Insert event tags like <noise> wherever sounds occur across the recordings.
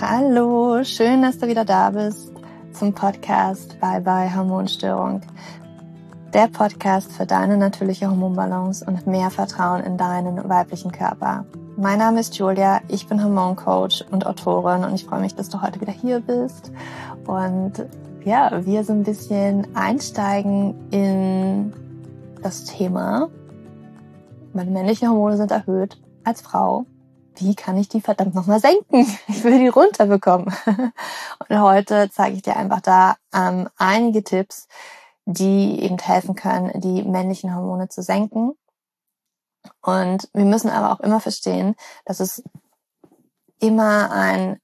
Hallo, schön, dass du wieder da bist zum Podcast Bye Bye Hormonstörung. Der Podcast für deine natürliche Hormonbalance und mehr Vertrauen in deinen weiblichen Körper. Mein Name ist Julia, ich bin Hormoncoach und Autorin und ich freue mich, dass du heute wieder hier bist und ja, wir so ein bisschen einsteigen in das Thema, meine männlichen Hormone sind erhöht als Frau. Wie kann ich die verdammt nochmal senken? <laughs> Ich will die runterbekommen. <laughs> Und heute zeige ich dir einfach da ähm, einige Tipps, die eben helfen können, die männlichen Hormone zu senken. Und wir müssen aber auch immer verstehen, dass es immer ein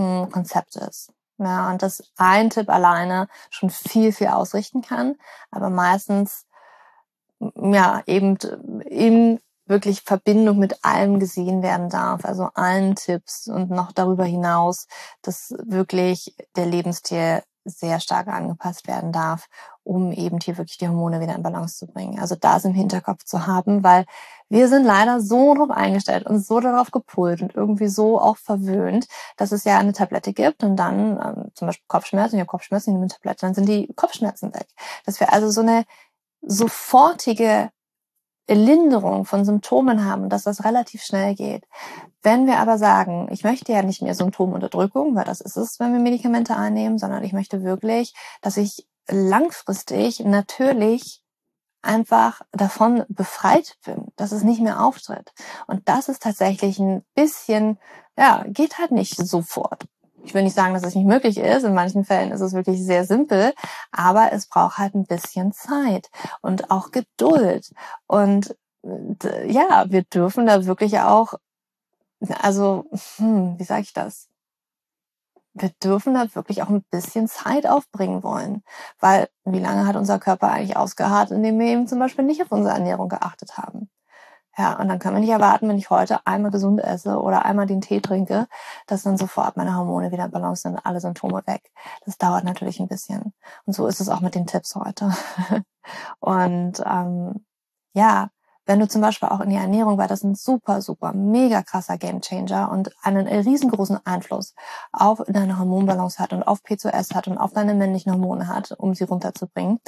Gesamtkonzept ist. Ja, und dass ein Tipp alleine schon viel, viel ausrichten kann, aber meistens ja eben in wirklich Verbindung mit allem gesehen werden darf, also allen Tipps und noch darüber hinaus, dass wirklich der Lebensstil sehr stark angepasst werden darf, um eben hier wirklich die Hormone wieder in Balance zu bringen. Also das im Hinterkopf zu haben, weil wir sind leider so darauf eingestellt und so darauf gepult und irgendwie so auch verwöhnt, dass es ja eine Tablette gibt und dann ähm, zum Beispiel Kopfschmerzen, ich Kopfschmerzen, ich eine Tablette, dann sind die Kopfschmerzen weg. Dass wir also so eine sofortige Linderung von Symptomen haben, dass das relativ schnell geht. Wenn wir aber sagen, ich möchte ja nicht mehr Symptomunterdrückung, weil das ist es, wenn wir Medikamente einnehmen, sondern ich möchte wirklich, dass ich langfristig natürlich einfach davon befreit bin, dass es nicht mehr auftritt. Und das ist tatsächlich ein bisschen, ja, geht halt nicht sofort ich will nicht sagen, dass es nicht möglich ist. In manchen Fällen ist es wirklich sehr simpel, aber es braucht halt ein bisschen Zeit und auch Geduld. Und ja, wir dürfen da wirklich auch, also, hm, wie sage ich das? Wir dürfen da wirklich auch ein bisschen Zeit aufbringen wollen. Weil wie lange hat unser Körper eigentlich ausgeharrt, indem wir eben zum Beispiel nicht auf unsere Ernährung geachtet haben? Ja, und dann können wir nicht erwarten, wenn ich heute einmal gesund esse oder einmal den Tee trinke, dass dann sofort meine Hormone wieder in Balance sind, alle Symptome weg. Das dauert natürlich ein bisschen. Und so ist es auch mit den Tipps heute. <laughs> und ähm, ja, wenn du zum Beispiel auch in die Ernährung, weil das ein super, super, mega krasser Gamechanger und einen riesengroßen Einfluss auf deine Hormonbalance hat und auf P2S hat und auf deine männlichen Hormone hat, um sie runterzubringen,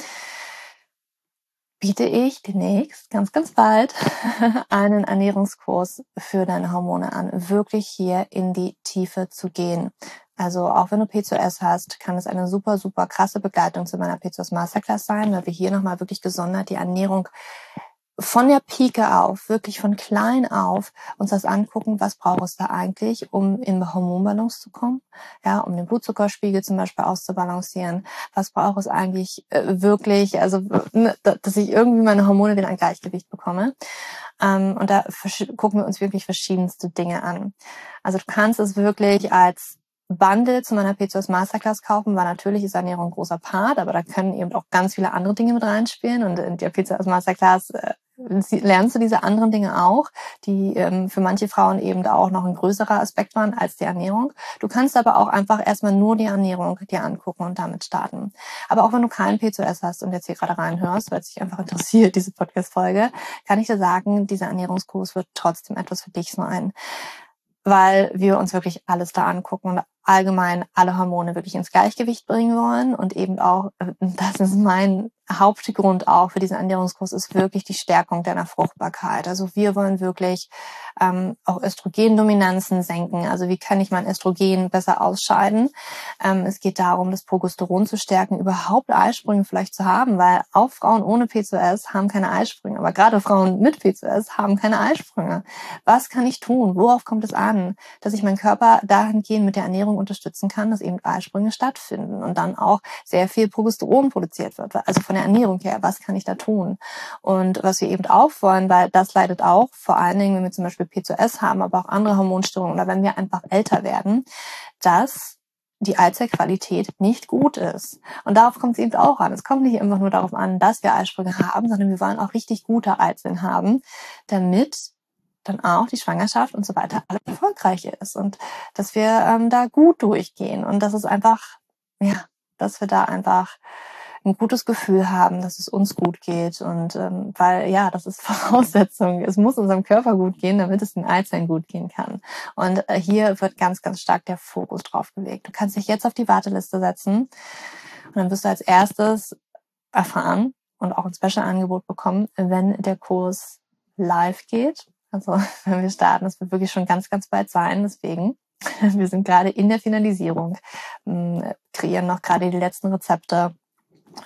biete ich demnächst, ganz, ganz bald, <laughs> einen Ernährungskurs für deine Hormone an, wirklich hier in die Tiefe zu gehen. Also auch wenn du P2S hast, kann es eine super, super krasse Begleitung zu meiner P2S Masterclass sein, weil wir hier nochmal wirklich gesondert die Ernährung von der Pike auf, wirklich von klein auf, uns das angucken, was braucht es da eigentlich, um in Hormonbalance zu kommen, ja, um den Blutzuckerspiegel zum Beispiel auszubalancieren. Was braucht es eigentlich äh, wirklich, also dass ich irgendwie meine Hormone wieder ein Gleichgewicht bekomme. Ähm, und da gucken wir uns wirklich verschiedenste Dinge an. Also du kannst es wirklich als Bundle zu meiner P2S Masterclass kaufen, weil natürlich ist Ernährung ein großer Part, aber da können eben auch ganz viele andere Dinge mit reinspielen. Und in der P2S Masterclass äh, lernst du diese anderen Dinge auch, die ähm, für manche Frauen eben auch noch ein größerer Aspekt waren als die Ernährung. Du kannst aber auch einfach erstmal nur die Ernährung dir angucken und damit starten. Aber auch wenn du keinen P2S hast und jetzt hier gerade reinhörst, weil es dich einfach <laughs> interessiert, diese Podcast-Folge, kann ich dir sagen, dieser Ernährungskurs wird trotzdem etwas für dich sein weil wir uns wirklich alles da angucken und allgemein alle Hormone wirklich ins Gleichgewicht bringen wollen und eben auch, äh, das ist mein Hauptgrund auch für diesen Ernährungskurs, ist wirklich die Stärkung deiner Fruchtbarkeit. Also wir wollen wirklich ähm, auch Östrogendominanzen senken. Also wie kann ich mein Östrogen besser ausscheiden? Ähm, es geht darum, das Progesteron zu stärken, überhaupt Eisprünge vielleicht zu haben, weil auch Frauen ohne P2S haben keine Eisprünge, aber gerade Frauen mit P2S haben keine Eisprünge. Was kann ich tun? Worauf kommt es an, dass ich meinen Körper dahingehend mit der Ernährung Ernährung unterstützen kann, dass eben Eisprünge stattfinden und dann auch sehr viel Progesteron produziert wird. Also von der Ernährung her, was kann ich da tun? Und was wir eben auch wollen, weil das leidet auch, vor allen Dingen, wenn wir zum Beispiel P2S haben, aber auch andere Hormonstörungen oder wenn wir einfach älter werden, dass die Eizellqualität nicht gut ist. Und darauf kommt es eben auch an. Es kommt nicht einfach nur darauf an, dass wir Eisprünge haben, sondern wir wollen auch richtig gute Eizellen haben, damit dann auch die Schwangerschaft und so weiter alles erfolgreich ist und dass wir ähm, da gut durchgehen und dass es einfach, ja, dass wir da einfach ein gutes Gefühl haben, dass es uns gut geht und ähm, weil ja, das ist <laughs> Voraussetzung. Es muss unserem Körper gut gehen, damit es den Eizellen gut gehen kann. Und äh, hier wird ganz, ganz stark der Fokus drauf gelegt. Du kannst dich jetzt auf die Warteliste setzen und dann wirst du als erstes erfahren und auch ein Special-Angebot bekommen, wenn der Kurs live geht. Also <laughs> wenn wir starten, das wird wirklich schon ganz, ganz bald sein. Deswegen, <laughs> wir sind gerade in der Finalisierung, ähm, kreieren noch gerade die letzten Rezepte.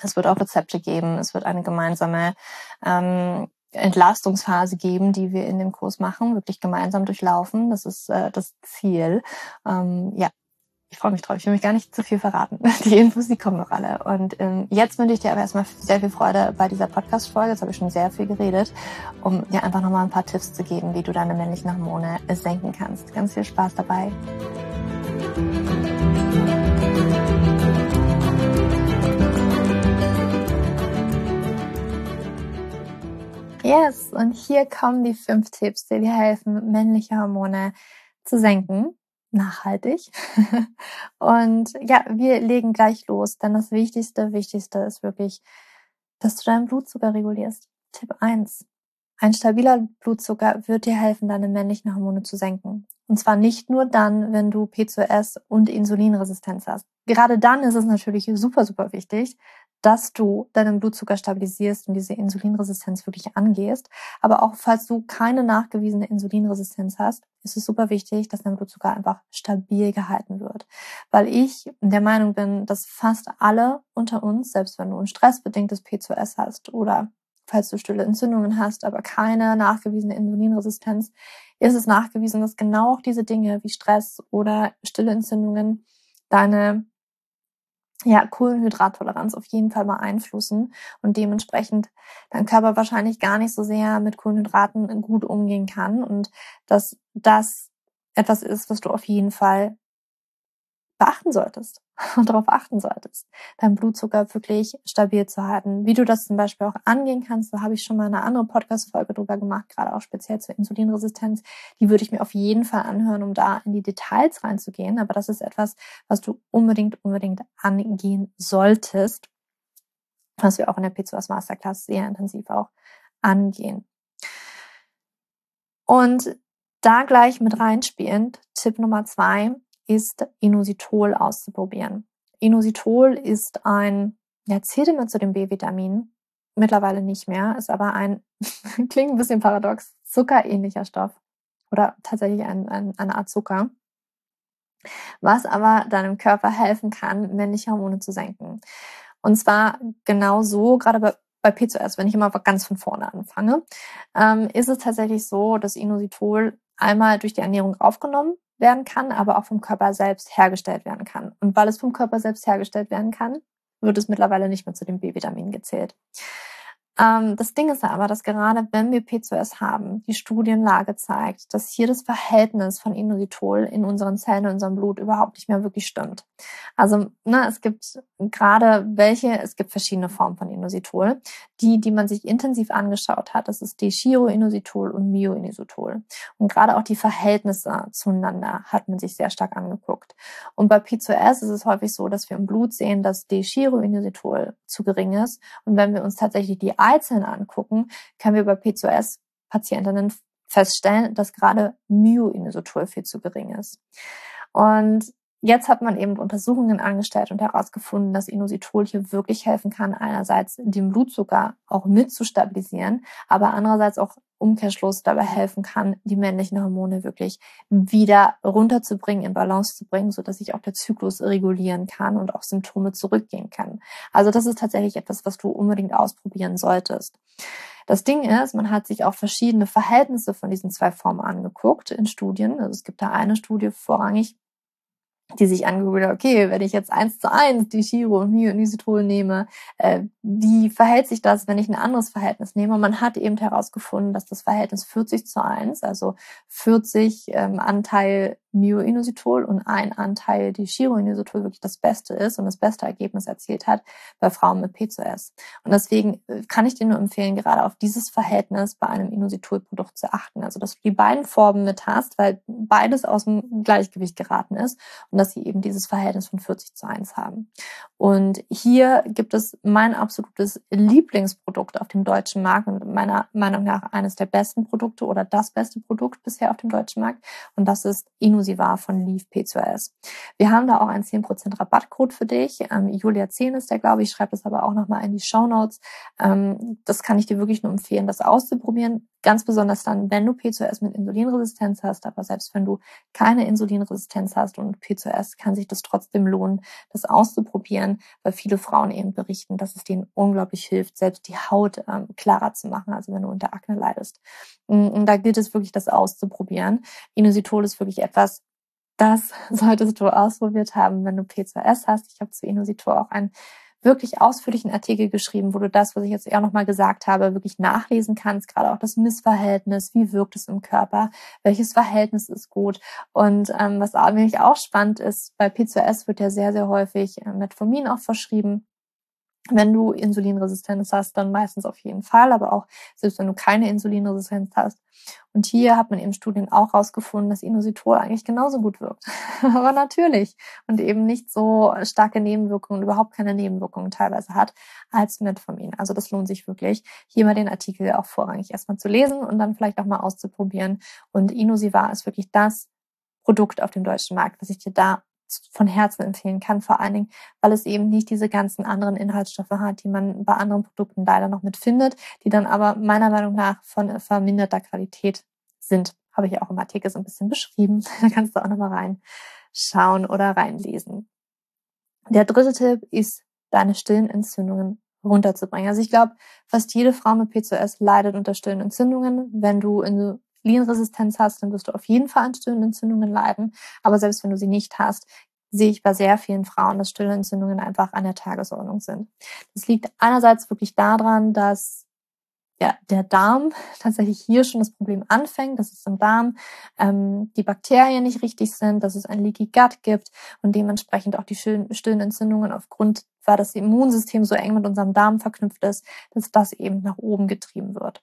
Es wird auch Rezepte geben. Es wird eine gemeinsame ähm, Entlastungsphase geben, die wir in dem Kurs machen, wirklich gemeinsam durchlaufen. Das ist äh, das Ziel. Ähm, ja, ich freue mich drauf. Ich will mich gar nicht zu viel verraten. <laughs> Die Infos, die kommen noch alle. Und ähm, jetzt wünsche ich dir aber erstmal sehr viel Freude bei dieser Podcast-Folge. Jetzt habe ich schon sehr viel geredet, um dir einfach nochmal ein paar Tipps zu geben, wie du deine männlichen Hormone senken kannst. Ganz viel Spaß dabei. Yes, und hier kommen die fünf Tipps, die dir helfen, männliche Hormone zu senken nachhaltig. Und ja, wir legen gleich los, denn das Wichtigste, Wichtigste ist wirklich, dass du deinen Blutzucker regulierst. Tipp eins: Ein stabiler Blutzucker wird dir helfen, deine männlichen Hormone zu senken. Und zwar nicht nur dann, wenn du P2S und Insulinresistenz hast. Gerade dann ist es natürlich super, super wichtig, dass du deinen Blutzucker stabilisierst und diese Insulinresistenz wirklich angehst. Aber auch falls du keine nachgewiesene Insulinresistenz hast, ist es super wichtig, dass dein Blutzucker einfach stabil gehalten wird. Weil ich der Meinung bin, dass fast alle unter uns, selbst wenn du ein stressbedingtes P2S hast oder falls du stille Entzündungen hast, aber keine nachgewiesene Insulinresistenz, ist es nachgewiesen, dass genau auch diese Dinge wie Stress oder stille Entzündungen deine ja, Kohlenhydrattoleranz auf jeden Fall beeinflussen und dementsprechend dein Körper wahrscheinlich gar nicht so sehr mit Kohlenhydraten gut umgehen kann und dass das etwas ist, was du auf jeden Fall beachten solltest <laughs> und darauf achten solltest, deinen Blutzucker wirklich stabil zu halten. Wie du das zum Beispiel auch angehen kannst, da habe ich schon mal eine andere Podcast-Folge drüber gemacht, gerade auch speziell zur Insulinresistenz. Die würde ich mir auf jeden Fall anhören, um da in die Details reinzugehen. Aber das ist etwas, was du unbedingt, unbedingt angehen solltest, was wir auch in der P2S Masterclass sehr intensiv auch angehen. Und da gleich mit reinspielend, Tipp Nummer zwei, ist Inositol auszuprobieren. Inositol ist ein, ja, zählt immer zu den B-Vitaminen, mittlerweile nicht mehr, ist aber ein, <laughs> klingt ein bisschen paradox, zuckerähnlicher Stoff oder tatsächlich ein, ein, eine Art Zucker, was aber deinem Körper helfen kann, männliche Hormone zu senken. Und zwar genau so, gerade bei, bei P2S, wenn ich immer ganz von vorne anfange, ähm, ist es tatsächlich so, dass Inositol einmal durch die Ernährung aufgenommen werden kann, aber auch vom Körper selbst hergestellt werden kann. Und weil es vom Körper selbst hergestellt werden kann, wird es mittlerweile nicht mehr zu den B-Vitaminen gezählt. Ähm, das Ding ist aber, dass gerade wenn wir P2S haben, die Studienlage zeigt, dass hier das Verhältnis von Inositol in unseren Zellen, in unserem Blut überhaupt nicht mehr wirklich stimmt. Also ne, es gibt gerade welche, es gibt verschiedene Formen von Inositol. Die, die man sich intensiv angeschaut hat, das ist Dechiroinositol und Myoinositol. Und gerade auch die Verhältnisse zueinander hat man sich sehr stark angeguckt. Und bei P2S ist es häufig so, dass wir im Blut sehen, dass Dechiroinositol zu gering ist. Und wenn wir uns tatsächlich die Eizellen angucken, können wir bei P2S-Patientinnen feststellen, dass gerade Myoinositol viel zu gering ist. Und Jetzt hat man eben Untersuchungen angestellt und herausgefunden, dass Inositol hier wirklich helfen kann, einerseits den Blutzucker auch mit zu stabilisieren, aber andererseits auch Umkehrschluss dabei helfen kann, die männlichen Hormone wirklich wieder runterzubringen, in Balance zu bringen, so dass sich auch der Zyklus regulieren kann und auch Symptome zurückgehen kann. Also das ist tatsächlich etwas, was du unbedingt ausprobieren solltest. Das Ding ist, man hat sich auch verschiedene Verhältnisse von diesen zwei Formen angeguckt in Studien. Also es gibt da eine Studie vorrangig, die sich angeguckt hat, okay, wenn ich jetzt eins zu eins die Chiro und Myonisitol nehme, äh, wie verhält sich das, wenn ich ein anderes Verhältnis nehme? Und man hat eben herausgefunden, dass das Verhältnis 40 zu 1, also 40 ähm, Anteil Myoinositol und ein Anteil die Chiroinositol wirklich das Beste ist und das beste Ergebnis erzielt hat bei Frauen mit P2S. Und deswegen äh, kann ich dir nur empfehlen, gerade auf dieses Verhältnis bei einem Inositol-Produkt zu achten. Also, dass du die beiden Formen mit hast, weil beides aus dem Gleichgewicht geraten ist und dass sie eben dieses Verhältnis von 40 zu 1 haben. Und hier gibt es mein absolutes Lieblingsprodukt auf dem deutschen Markt und meiner Meinung nach eines der besten Produkte oder das beste Produkt bisher auf dem deutschen Markt. Und das ist Inusivar von Leaf P2S. Wir haben da auch einen 10% Rabattcode für dich. Ähm, Julia 10 ist der, glaube ich. Ich schreibe das aber auch nochmal in die Show Notes. Ähm, das kann ich dir wirklich nur empfehlen, das auszuprobieren. Ganz besonders dann, wenn du P2S mit Insulinresistenz hast. Aber selbst wenn du keine Insulinresistenz hast und P2S, kann sich das trotzdem lohnen, das auszuprobieren, weil viele Frauen eben berichten, dass es denen unglaublich hilft, selbst die Haut ähm, klarer zu machen. Also wenn du unter Akne leidest. Mm, und da gilt es wirklich, das auszuprobieren. Inositol ist wirklich etwas, das <laughs> solltest du ausprobiert haben, wenn du P2S hast. Ich habe zu Inositol auch ein wirklich ausführlichen Artikel geschrieben, wo du das, was ich jetzt eher nochmal gesagt habe, wirklich nachlesen kannst, gerade auch das Missverhältnis, wie wirkt es im Körper, welches Verhältnis ist gut. Und ähm, was nämlich auch spannend ist, bei P2S wird ja sehr, sehr häufig äh, Metformin auch verschrieben. Wenn du Insulinresistenz hast, dann meistens auf jeden Fall, aber auch selbst wenn du keine Insulinresistenz hast. Und hier hat man eben Studien auch herausgefunden, dass Inositol eigentlich genauso gut wirkt. <laughs> aber natürlich. Und eben nicht so starke Nebenwirkungen, überhaupt keine Nebenwirkungen teilweise hat als Metformin. Also das lohnt sich wirklich, hier mal den Artikel auch vorrangig erstmal zu lesen und dann vielleicht auch mal auszuprobieren. Und Inosivar ist wirklich das Produkt auf dem deutschen Markt, was ich dir da von Herzen empfehlen kann, vor allen Dingen, weil es eben nicht diese ganzen anderen Inhaltsstoffe hat, die man bei anderen Produkten leider noch mitfindet, die dann aber meiner Meinung nach von verminderter Qualität sind. Habe ich auch im Artikel so ein bisschen beschrieben. <laughs> Da kannst du auch nochmal reinschauen oder reinlesen. Der dritte Tipp ist, deine stillen Entzündungen runterzubringen. Also ich glaube, fast jede Frau mit PCOS leidet unter stillen Entzündungen. Wenn du in Insulinresistenz hast, dann wirst du auf jeden Fall an Stillentzündungen leiden. Aber selbst wenn du sie nicht hast, sehe ich bei sehr vielen Frauen, dass Stillentzündungen einfach an der Tagesordnung sind. Das liegt einerseits wirklich daran, dass ja, der Darm <laughs> tatsächlich hier schon das Problem anfängt, dass es im Darm ähm, die Bakterien nicht richtig sind, dass es ein Leaky Gut gibt und dementsprechend auch die stillen Entzündungen aufgrund, weil das Immunsystem so eng mit unserem Darm verknüpft ist, dass das eben nach oben getrieben wird.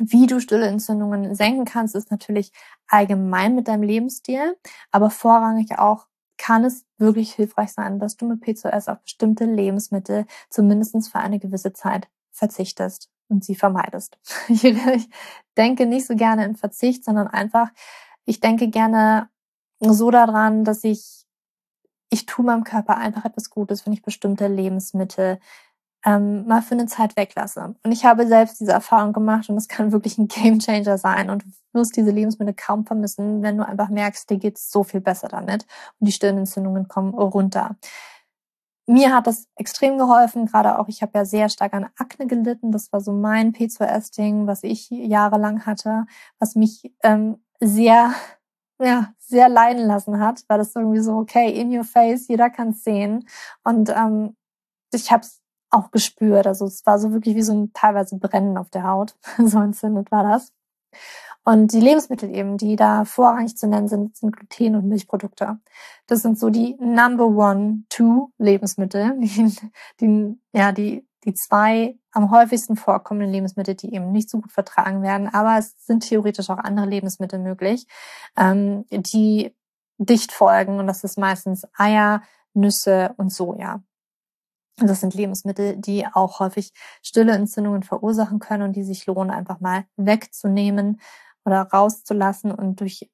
Wie du stille Entzündungen senken kannst, ist natürlich allgemein mit deinem Lebensstil, aber vorrangig auch kann es wirklich hilfreich sein, dass du mit P2S auf bestimmte Lebensmittel zumindest für eine gewisse Zeit verzichtest und sie vermeidest. <laughs> Ich denke nicht so gerne in Verzicht, sondern einfach, ich denke gerne so daran, dass ich, ich tue meinem Körper einfach etwas Gutes, wenn ich bestimmte Lebensmittel ähm, mal für eine Zeit weglasse. Und ich habe selbst diese Erfahrung gemacht und es kann wirklich ein Gamechanger sein und du wirst diese Lebensmittel kaum vermissen, wenn du einfach merkst, dir geht so viel besser damit und die Stirnentzündungen kommen runter. Mir hat das extrem geholfen, gerade auch, ich habe ja sehr stark an Akne gelitten. Das war so mein P2S-Ding, was ich jahrelang hatte, was mich ähm, sehr ja, sehr leiden lassen hat, weil das irgendwie so, okay, in your face, jeder kann sehen. Und ähm, ich habe es auch gespürt. Also es war so wirklich wie so ein teilweise Brennen auf der Haut. <laughs> so entzündet war das. Und die Lebensmittel eben, die da vorrangig zu nennen sind, sind Gluten und Milchprodukte. Das sind so die Number One, Two Lebensmittel, <laughs> die, die, ja, die, die zwei am häufigsten vorkommenden Lebensmittel, die eben nicht so gut vertragen werden. Aber es sind theoretisch auch andere Lebensmittel möglich, ähm, die dicht folgen. Und das ist meistens Eier, Nüsse und Soja. Das sind Lebensmittel, die auch häufig stille Entzündungen verursachen können und die sich lohnen, einfach mal wegzunehmen oder rauszulassen und durch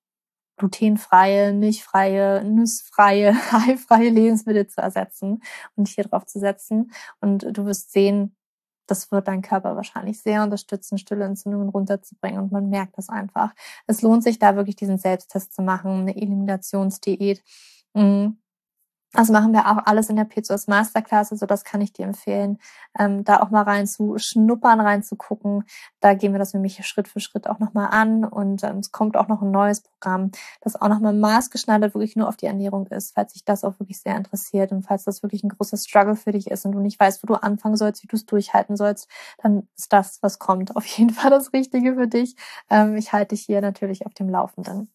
glutenfreie, milchfreie, nussfreie, <laughs> eifreie Lebensmittel zu ersetzen und hier drauf zu setzen. Und du wirst sehen, das wird dein Körper wahrscheinlich sehr unterstützen, stille Entzündungen runterzubringen und man merkt das einfach. Es lohnt sich da wirklich diesen Selbsttest zu machen, eine Eliminationsdiät. Mhm. Das machen wir auch alles in der P2S Masterclass, also das kann ich dir empfehlen, ähm, da auch mal rein zu schnuppern, rein zu gucken. Da gehen wir das nämlich Schritt für Schritt auch nochmal an und ähm, es kommt auch noch ein neues Programm, das auch nochmal maßgeschneidert wirklich nur auf die Ernährung ist, falls dich das auch wirklich sehr interessiert und falls das wirklich ein großer Struggle für dich ist und du nicht weißt, wo du anfangen sollst, wie du es durchhalten sollst, dann ist das, was kommt, auf jeden Fall das Richtige für dich. Ähm, ich halte dich hier natürlich auf dem Laufenden.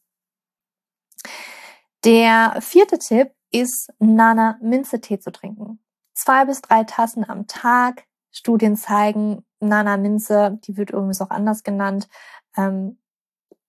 Der vierte Tipp ist, Nana Minze Tee zu trinken. Zwei bis drei Tassen am Tag. Studien zeigen, Nana Minze, die wird übrigens auch anders genannt, ähm,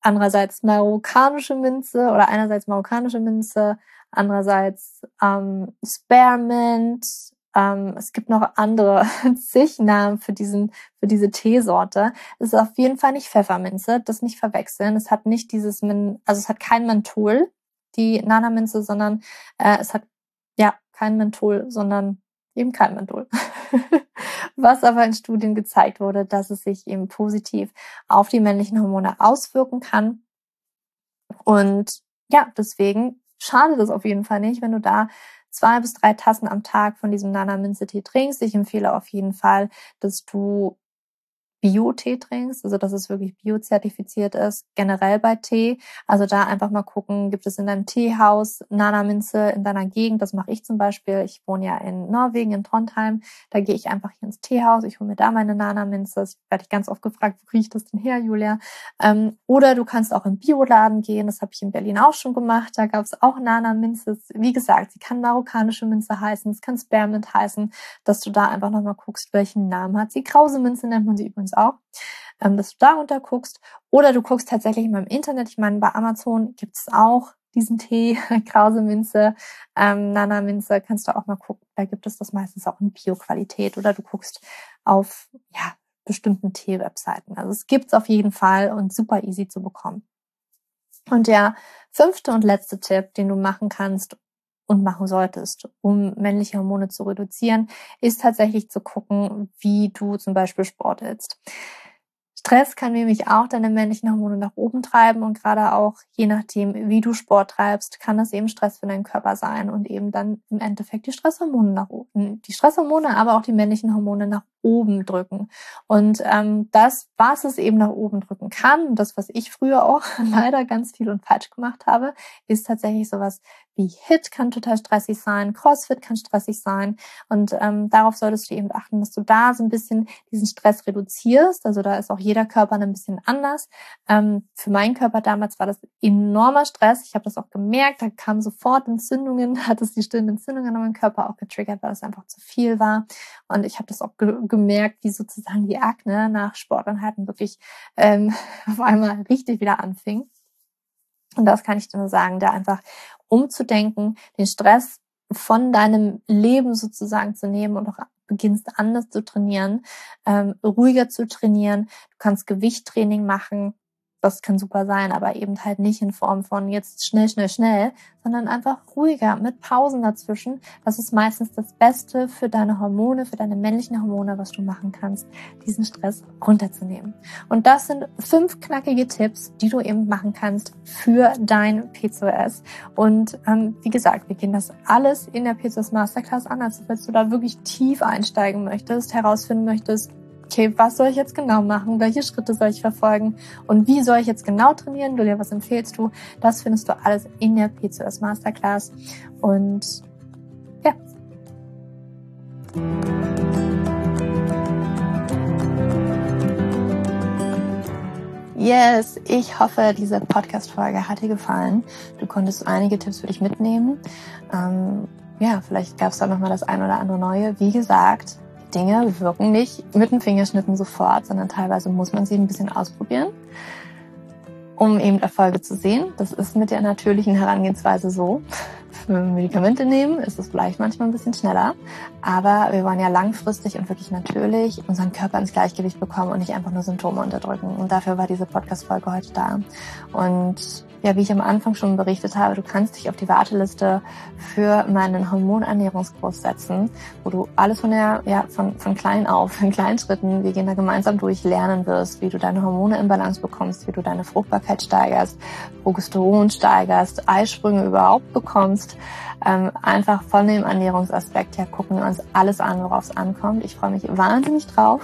andererseits marokkanische Minze oder einerseits marokkanische Minze, andererseits ähm, Spearmint. Ähm, es gibt noch andere <laughs> zig Namen für diesen für diese Teesorte. Es ist auf jeden Fall nicht Pfefferminze, das nicht verwechseln. Es hat nicht dieses, also es hat kein Menthol, die Nana-Minze, sondern äh, es hat ja kein Menthol, sondern eben kein Menthol. <laughs> Was aber in Studien gezeigt wurde, dass es sich eben positiv auf die männlichen Hormone auswirken kann. Und ja, deswegen schadet es auf jeden Fall nicht, wenn du da zwei bis drei Tassen am Tag von diesem Nana Minze Tee trinkst. Ich empfehle auf jeden Fall, dass du Bio-Tee trinkst, also dass es wirklich biozertifiziert ist, generell bei Tee. Also da einfach mal gucken, gibt es in deinem Teehaus Nana-Minze in deiner Gegend? Das mache ich zum Beispiel. Ich wohne ja in Norwegen, in Trondheim. Da gehe ich einfach hier ins Teehaus, ich hole mir da meine Nana-Minze. Das werde ich ganz oft gefragt, wo ich das denn her, Julia? Ähm, oder du kannst auch im Bioladen gehen, das habe ich in Berlin auch schon gemacht. Da gab es auch Nana-Minze. Wie gesagt, sie kann marokkanische Minze heißen, es kann Spearmint heißen, dass du da einfach nochmal guckst, welchen Namen hat sie. Krause Minze nennt man sie übrigens übrigens auch, ähm, dass du darunter guckst. Oder du guckst tatsächlich mal im Internet. Ich meine, bei Amazon gibt es auch diesen Tee, <laughs> Krause Minze, ähm, Nana Minze, kannst du auch mal gucken. Da gibt es das meistens auch in Bio-Qualität. Oder du guckst auf ja, bestimmten Tee-Webseiten. Also es gibt's auf jeden Fall und super easy zu bekommen. Und der fünfte und letzte Tipp, den du machen kannst, und machen solltest, um männliche Hormone zu reduzieren, ist tatsächlich zu gucken, wie du zum Beispiel Sport hältst. Stress kann nämlich auch deine männlichen Hormone nach oben treiben und gerade auch je nachdem, wie du Sport treibst, kann das eben Stress für deinen Körper sein und eben dann im Endeffekt die Stresshormone nach oben, die Stresshormone, aber auch die männlichen Hormone nach oben drücken. Und ähm, das, was es eben nach oben drücken kann, das, was ich früher auch <laughs> leider ganz viel und falsch gemacht habe, ist tatsächlich sowas wie HIT kann total stressig sein, CrossFit kann stressig sein. Und ähm, darauf solltest du eben achten, dass du da so ein bisschen diesen Stress reduzierst. Also da ist auch jeder Körper ein bisschen anders. Ähm, für meinen Körper damals war das enormer Stress. Ich habe das auch gemerkt. Da kamen sofort Entzündungen, <laughs> hat es die stillen Entzündungen an meinem Körper auch getriggert, weil es einfach zu viel war. Und ich habe das auch ge gemerkt, wie sozusagen die Akne nach Sporteinheiten wirklich ähm, <laughs> auf einmal richtig wieder anfing. Und das kann ich dir nur sagen, da einfach umzudenken, den Stress von deinem Leben sozusagen zu nehmen und auch beginnst anders zu trainieren, ähm, ruhiger zu trainieren. Du kannst Gewichttraining machen, das kann super sein, aber eben halt nicht in Form von jetzt schnell, schnell, schnell, sondern einfach ruhiger mit Pausen dazwischen. Das ist meistens das Beste für deine Hormone, für deine männlichen Hormone, was du machen kannst, diesen Stress runterzunehmen. Und das sind fünf knackige Tipps, die du eben machen kannst für dein PCOS. Und ähm, wie gesagt, wir gehen das alles in der PCOS Masterclass an, also falls du da wirklich tief einsteigen möchtest, herausfinden möchtest, okay, was soll ich jetzt genau machen? Welche Schritte soll ich verfolgen? Und wie soll ich jetzt genau trainieren? Julia, was empfehlst du? Das findest du alles in der P2S Masterclass. Und ja. Yes, ich hoffe, diese Podcast-Folge hat dir gefallen. Du konntest einige Tipps für dich mitnehmen. Ähm, ja, vielleicht gab es da nochmal das ein oder andere Neue. Wie gesagt, Dinge wirken nicht mit den Fingerschnitten sofort, sondern teilweise muss man sie ein bisschen ausprobieren, um eben Erfolge zu sehen. Das ist mit der natürlichen Herangehensweise so. Wenn wir Medikamente nehmen, ist es vielleicht manchmal ein bisschen schneller. Aber wir wollen ja langfristig und wirklich natürlich unseren Körper ins Gleichgewicht bekommen und nicht einfach nur Symptome unterdrücken. Und dafür war diese Podcast-Folge heute da. Und ja, wie ich am Anfang schon berichtet habe, du kannst dich auf die Warteliste für meinen Hormonernährungskurs setzen, wo du alles von der, ja, von, von klein auf, in kleinen Schritten, wir gehen da gemeinsam durch, lernen wirst, wie du deine Hormone in Balance bekommst, wie du deine Fruchtbarkeit steigerst, Progesteron steigerst, Eisprünge überhaupt bekommst, ähm, einfach von dem Ernährungsaspekt her gucken wir uns alles an, worauf es ankommt. Ich freue mich wahnsinnig drauf.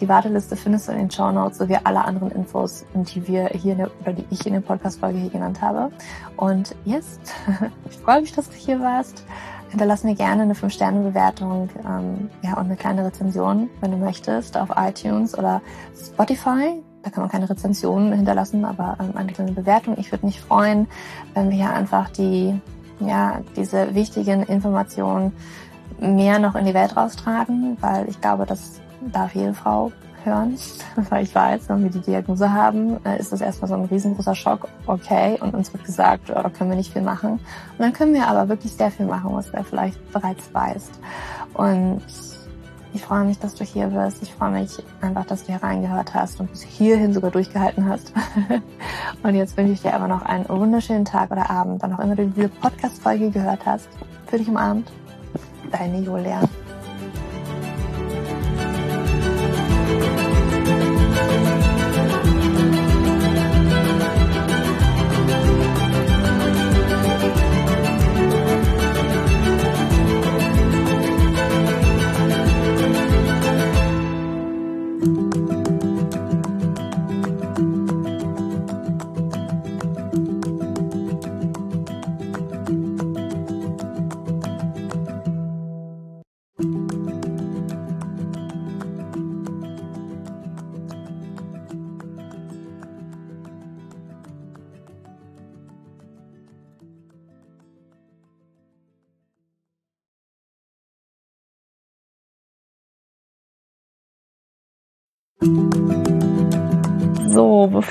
Die Warteliste findest du in den Show Notes sowie alle anderen Infos, die wir hier in der, oder die ich in der Podcast-Folge hier genannt habe. Und jetzt, <laughs> ich freue mich, dass du hier warst. Hinterlass mir gerne eine 5-Sterne-Bewertung ähm, ja, und eine kleine Rezension, wenn du möchtest, auf iTunes oder Spotify da kann man keine Rezension hinterlassen, aber ähm, eine kleine Bewertung. Ich würde mich freuen, wenn wir hier einfach die, ja, diese wichtigen Informationen mehr noch in die Welt raustragen, weil ich glaube, das darf jede Frau hören, <laughs> weil ich weiß, wenn wir die Diagnose haben, äh, ist das erstmal so ein riesengroßer Schock, okay, und uns wird gesagt, da können wir nicht viel machen. Und dann können wir aber wirklich sehr viel machen, was wer vielleicht bereits weiß. Und ich freue mich, dass du hier bist. Ich freue mich einfach, dass du hier reingehört hast und bis hierhin sogar durchgehalten hast. <laughs> und jetzt wünsche ich dir aber noch einen wunderschönen Tag oder Abend, wann auch immer du diese Podcast-Folge gehört hast. Für dich umarmt. Deine Julia.